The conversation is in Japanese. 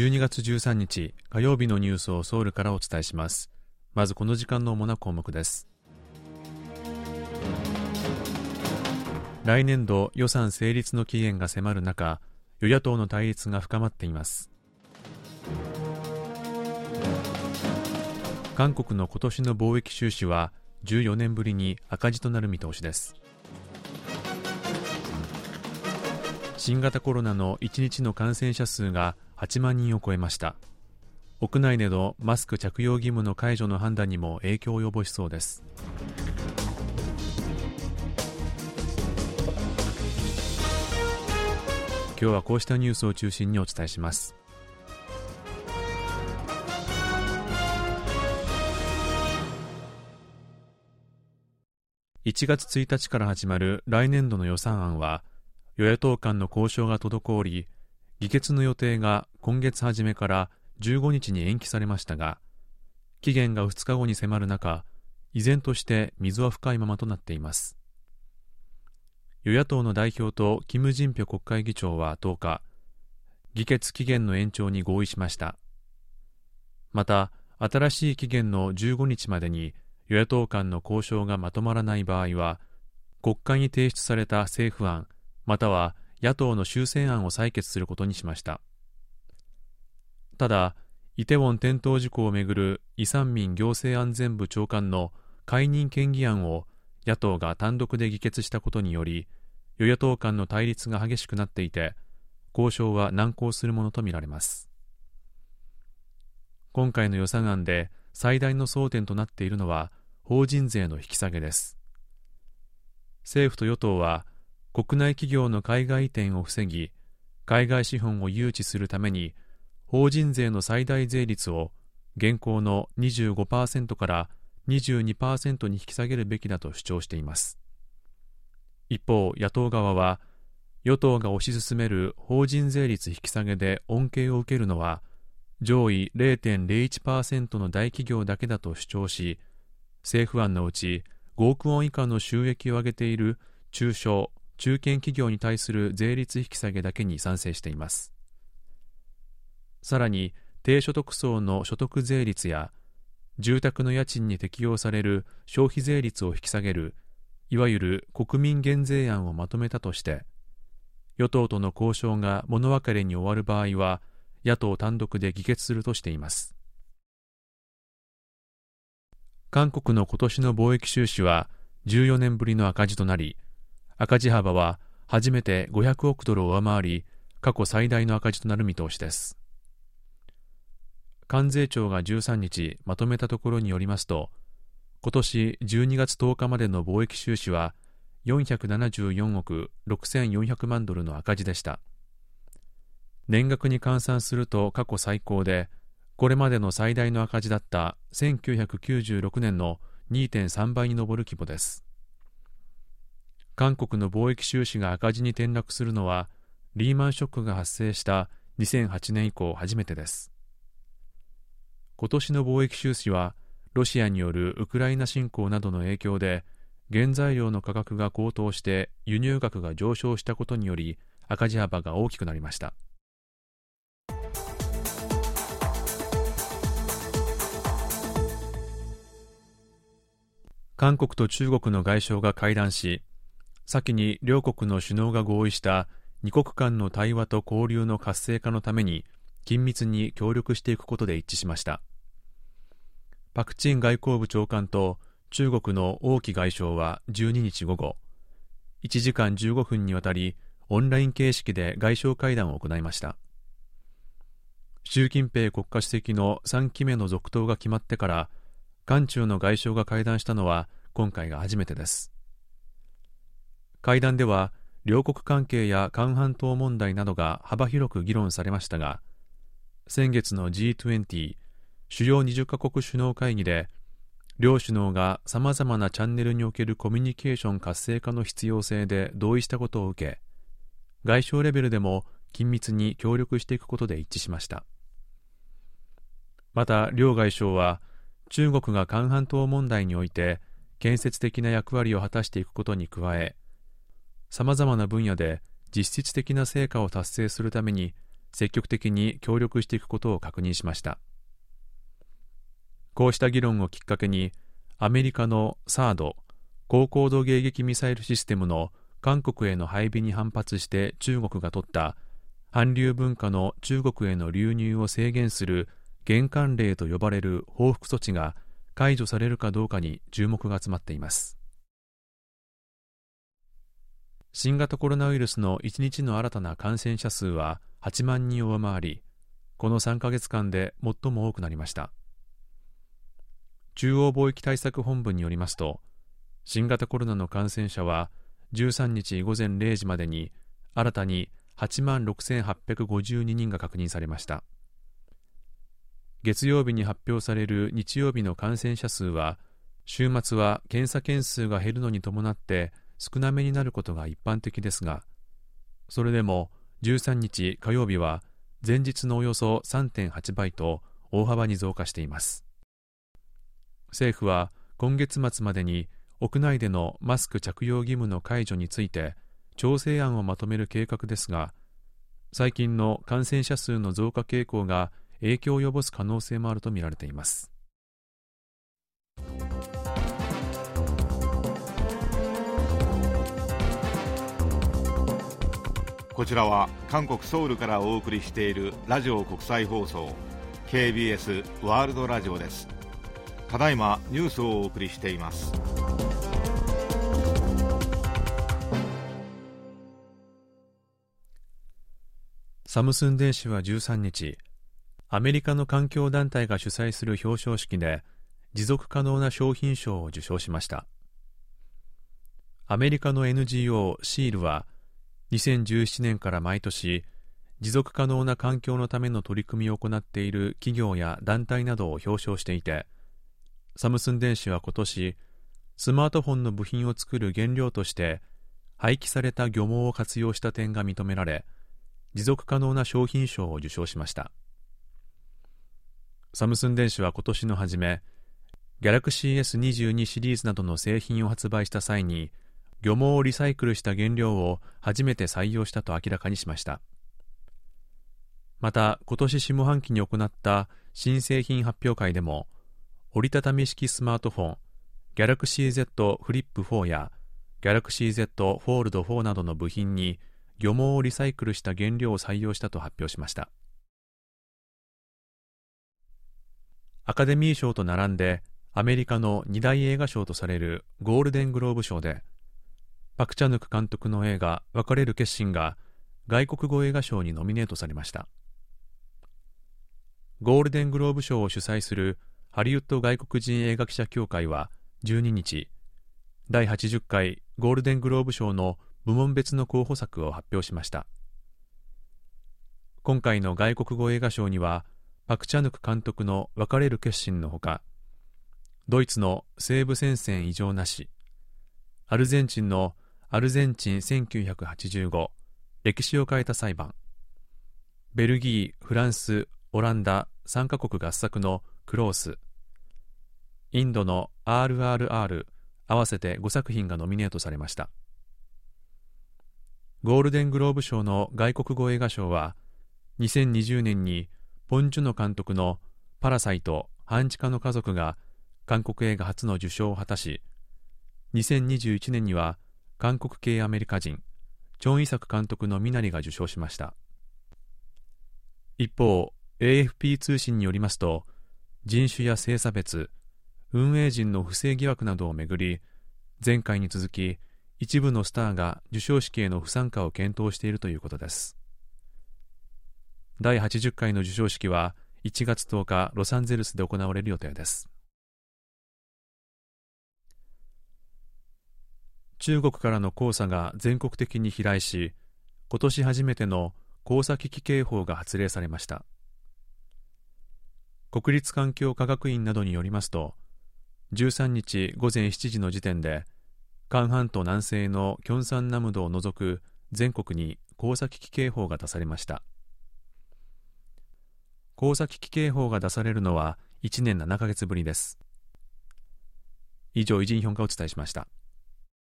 12月13日火曜日のニュースをソウルからお伝えします。まずこの時間の主な項目です。来年度予算成立の期限が迫る中与野党の対立が深まっています。韓国の今年の貿易収支は14年ぶりに赤字となる見通しです。新型コロナの1日の感染者数が8万人を超えました。屋内でのマスク着用義務の解除の判断にも影響を及ぼしそうです。今日はこうしたニュースを中心にお伝えします。1月1日から始まる来年度の予算案は与野党間の交渉が滞り議決の予定が今月初めから15日に延期されましたが期限が2日後に迫る中依然として水は深いままとなっています。与野党の代表とキム・ジンピョ国会議長は10日議決期限の延長に合意しました。また新しい期限の15日までに与野党間の交渉がまとまらない場合は国会に提出された政府案または野党の修正案を採決することにしました。ただイテウォン転倒事故をめぐるイ・サンミン行政安全部長官の解任権議案を野党が単独で議決したことにより与野党間の対立が激しくなっていて交渉は難航するものとみられます。今回の予算案で最大の争点となっているのは法人税の引き下げです。政府と与党は国内企業の海外移転を防ぎ海外資本を誘致するために法人税の最大税率を現行の25%から22%に引き下げるべきだと主張しています。一方野党側は与党が推し進める法人税率引き下げで恩恵を受けるのは上位0.01%の大企業だけだと主張し政府案のうち5億ウォン以下の収益を上げている中小中堅企業に対する税率引き下げだけに賛成しています。さらに低所得層の所得税率や住宅の家賃に適用される消費税率を引き下げるいわゆる国民減税案をまとめたとして与党との交渉が物別れに終わる場合は野党単独で議決するとしています。韓国の今年の貿易収支は14年ぶりの赤字となり赤字幅は初めて500億ドルを上回り過去最大の赤字となる見通しです。関税庁が13日まとめたところによりますと今年12月10日までの貿易収支は474億6400万ドルの赤字でした。年額に換算すると過去最高でこれまでの最大の赤字だった1996年の2.3倍に上る規模です。韓国の貿易収支が赤字に転落するのはリーマンショックが発生した2008年以降初めてです。今年の貿易収支はロシアによるウクライナ侵攻などの影響で原材料の価格が高騰して輸入額が上昇したことにより赤字幅が大きくなりました。韓国と中国の外相が会談し先に両国の首脳が合意した二国間の対話と交流の活性化のために緊密に協力していくことで一致しました。パク・チン外交部長官と中国の王毅外相は12日午後1時間15分にわたりオンライン形式で外相会談を行いました。習近平国家主席の3期目の続投が決まってから韓中の外相が会談したのは今回が初めてです。会談では両国関係や韓半島問題などが幅広く議論されましたが先月の G20 主要20カ国首脳会議で両首脳がさまざまなチャンネルにおけるコミュニケーション活性化の必要性で同意したことを受け外相レベルでも緊密に協力していくことで一致しました。また両外相は中国が韓半島問題において建設的な役割を果たしていくことに加えさまざまな分野で実質的な成果を達成するために積極的に協力していくことを確認しました。こうした議論をきっかけにアメリカのサード高高度迎撃ミサイルシステムの韓国への配備に反発して中国が取った韓流文化の中国への流入を制限する玄関令と呼ばれる報復措置が解除されるかどうかに注目が集まっています。新型コロナウイルスの1日の新たな感染者数は8万人を上回りこの3ヶ月間で最も多くなりました。中央貿易対策本部によりますと新型コロナの感染者は13日午前0時までに新たに8万6852人が確認されました。月曜日に発表される日曜日の感染者数は週末は検査件数が減るのに伴って少なめになることが一般的ですがそれでも13日火曜日は前日のおよそ3.8倍と大幅に増加しています。政府は今月末までに屋内でのマスク着用義務の解除について調整案をまとめる計画ですが最近の感染者数の増加傾向が影響を及ぼす可能性もあるとみられています。こちらは韓国ソウルからお送りしているラジオ国際放送 KBS ワールドラジオです。ただいまニュースをお送りしています。サムスン電子は13日アメリカの環境団体が主催する表彰式で持続可能な商品賞を受賞しました。アメリカの NGO シールは2017年から毎年持続可能な環境のための取り組みを行っている企業や団体などを表彰していてサムスン電子は今年スマートフォンの部品を作る原料として廃棄された漁網を活用した点が認められ持続可能な商品賞を受賞しました。サムスン電子は今年の初めギャラクシー S22 シリーズなどの製品を発売した際に漁網をリサイクルした原料を初めて採用したと明らかにしました。また今年下半期に行った新製品発表会でも折りたたみ式スマートフォン Galaxy Z フリップ4や Galaxy Z フォールド4などの部品に漁網をリサイクルした原料を採用したと発表しました。アカデミー賞と並んでアメリカの2大映画賞とされるゴールデングローブ賞でパク・チャヌク監督の映画「別れる決心」が外国語映画賞にノミネートされました。ゴールデングローブ賞を主催するハリウッド外国人映画記者協会は12日第80回ゴールデングローブ賞の部門別の候補作を発表しました。今回の外国語映画賞にはパク・チャヌク監督の別れる決心のほかドイツの西部戦線異常なしアルゼンチンのアルゼンチン1985歴史を変えた裁判。ベルギー、フランス、オランダ3カ国合作のクロース。インドの RRR 合わせて5作品がノミネートされました。ゴールデングローブ賞の外国語映画賞は2020年にポン・ジュノ監督の「パラサイト半地下の家族」が韓国映画初の受賞を果たし2021年には韓国系アメリカ人チョン・イサク監督のミナリが受賞しました。一方 AFP 通信によりますと人種や性差別運営陣の不正疑惑などをめぐり前回に続き一部のスターが授賞式への不参加を検討しているということです。第80回の授賞式は1月10日ロサンゼルスで行われる予定です。中国からの黄砂が全国的に飛来し今年初めての黄砂危機警報が発令されました。国立環境科学院などによりますと13日午前7時の時点で韓半島南西のキョンサンナムドを除く全国に黄砂危機警報が出されました。黄砂危機警報が出されるのは1年7ヶ月ぶりです。以上、偉人評価をお伝えしました。